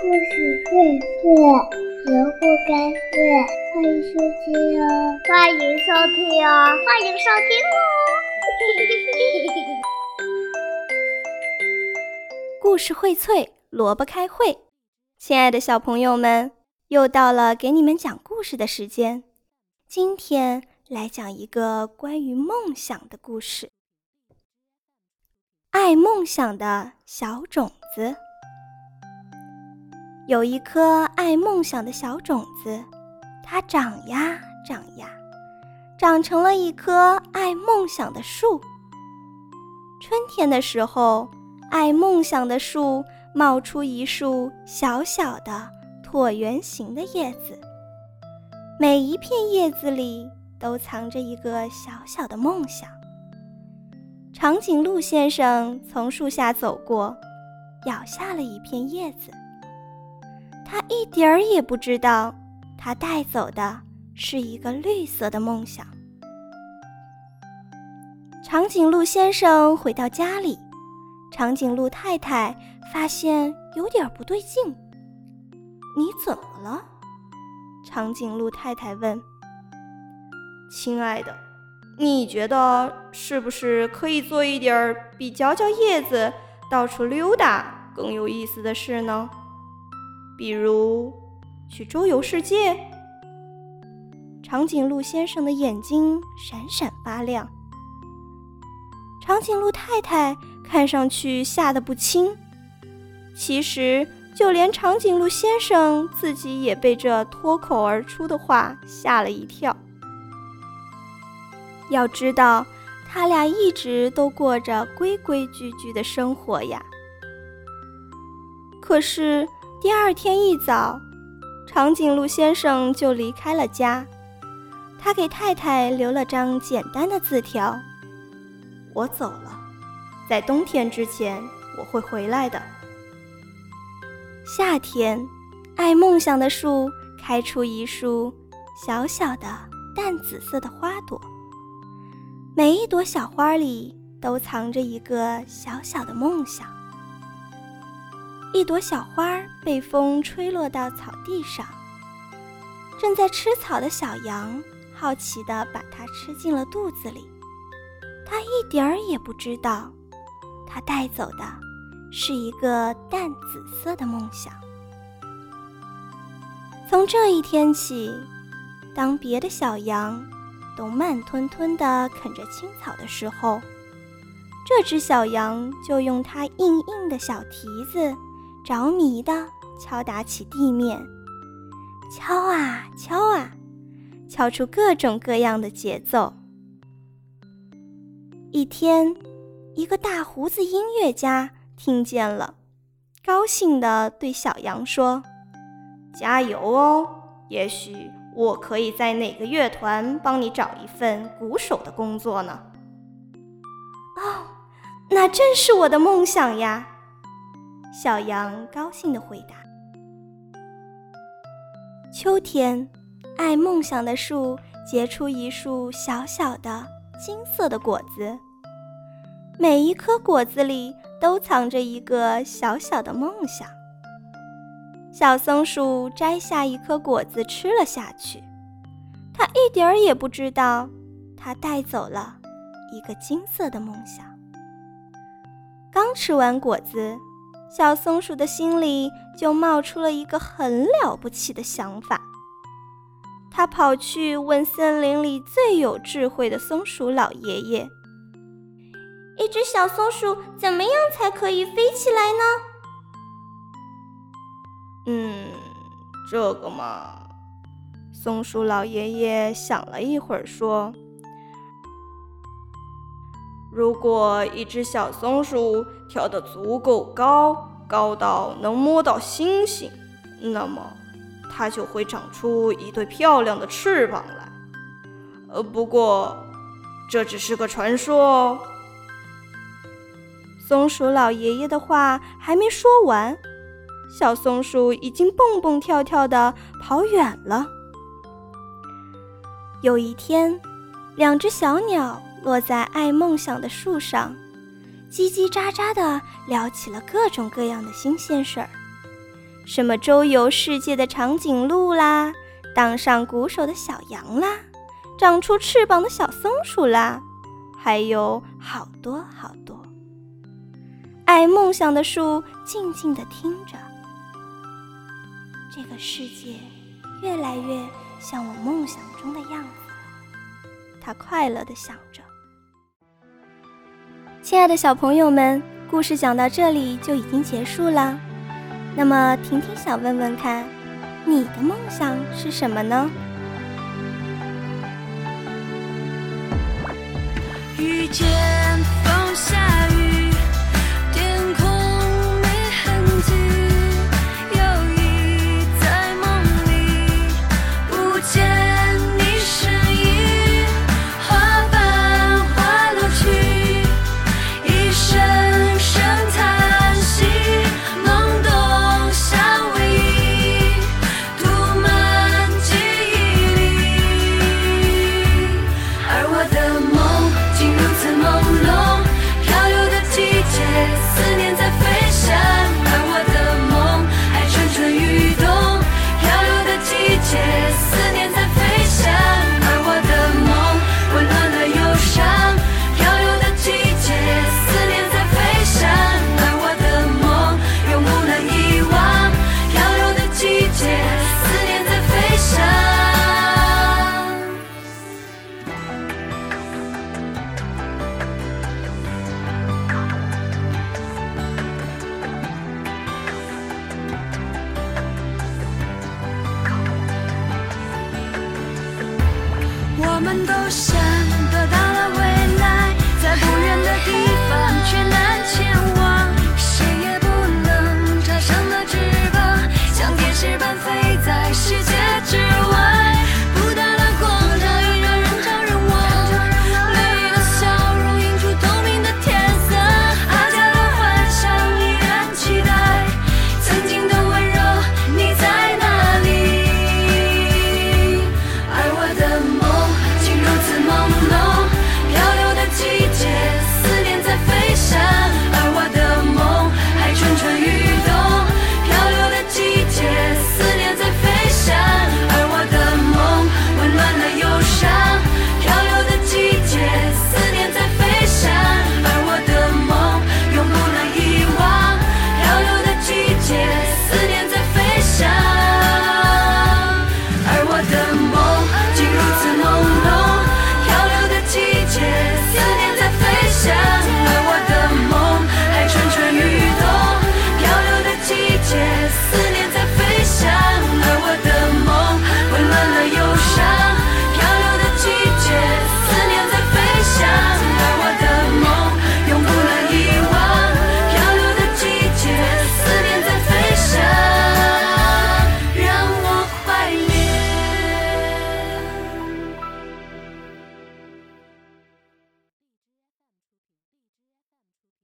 故事荟萃，萝卜开会，欢迎收听哦！欢迎收听哦！欢迎收听哦！故事荟萃，萝卜开会。亲爱的小朋友们，又到了给你们讲故事的时间。今天来讲一个关于梦想的故事。爱梦想的小种子。有一颗爱梦想的小种子，它长呀长呀，长成了一棵爱梦想的树。春天的时候，爱梦想的树冒出一束小小的椭圆形的叶子，每一片叶子里都藏着一个小小的梦想。长颈鹿先生从树下走过，咬下了一片叶子。他一点儿也不知道，他带走的是一个绿色的梦想。长颈鹿先生回到家里，长颈鹿太太发现有点不对劲。“你怎么了？”长颈鹿太太问。“亲爱的，你觉得是不是可以做一点比嚼嚼叶子、到处溜达更有意思的事呢？”比如，去周游世界。长颈鹿先生的眼睛闪闪发亮。长颈鹿太太看上去吓得不轻。其实，就连长颈鹿先生自己也被这脱口而出的话吓了一跳。要知道，他俩一直都过着规规矩矩的生活呀。可是。第二天一早，长颈鹿先生就离开了家。他给太太留了张简单的字条：“我走了，在冬天之前我会回来的。”夏天，爱梦想的树开出一束小小的淡紫色的花朵，每一朵小花里都藏着一个小小的梦想。一朵小花被风吹落到草地上，正在吃草的小羊好奇地把它吃进了肚子里。它一点儿也不知道，它带走的是一个淡紫色的梦想。从这一天起，当别的小羊都慢吞吞地啃着青草的时候，这只小羊就用它硬硬的小蹄子。着迷的敲打起地面，敲啊敲啊，敲出各种各样的节奏。一天，一个大胡子音乐家听见了，高兴地对小羊说：“加油哦！也许我可以在哪个乐团帮你找一份鼓手的工作呢？”哦，那正是我的梦想呀！小羊高兴地回答：“秋天，爱梦想的树结出一束小小的金色的果子，每一颗果子里都藏着一个小小的梦想。小松鼠摘下一颗果子吃了下去，它一点儿也不知道，它带走了一个金色的梦想。刚吃完果子。”小松鼠的心里就冒出了一个很了不起的想法。它跑去问森林里最有智慧的松鼠老爷爷：“一只小松鼠怎么样才可以飞起来呢？”“嗯，这个嘛。”松鼠老爷爷想了一会儿说：“如果一只小松鼠……”跳得足够高，高到能摸到星星，那么它就会长出一对漂亮的翅膀来。呃，不过这只是个传说哦。松鼠老爷爷的话还没说完，小松鼠已经蹦蹦跳跳地跑远了。有一天，两只小鸟落在爱梦想的树上。叽叽喳喳地聊起了各种各样的新鲜事儿。什么周游世界的长颈鹿啦，当上鼓手的小羊啦，长出翅膀的小松鼠啦，还有好多好多。爱梦想的树静静地听着，这个世界越来越像我梦想中的样子了。他快乐地想着。亲爱的小朋友们，故事讲到这里就已经结束了。那么，婷婷想问问看，你的梦想是什么呢？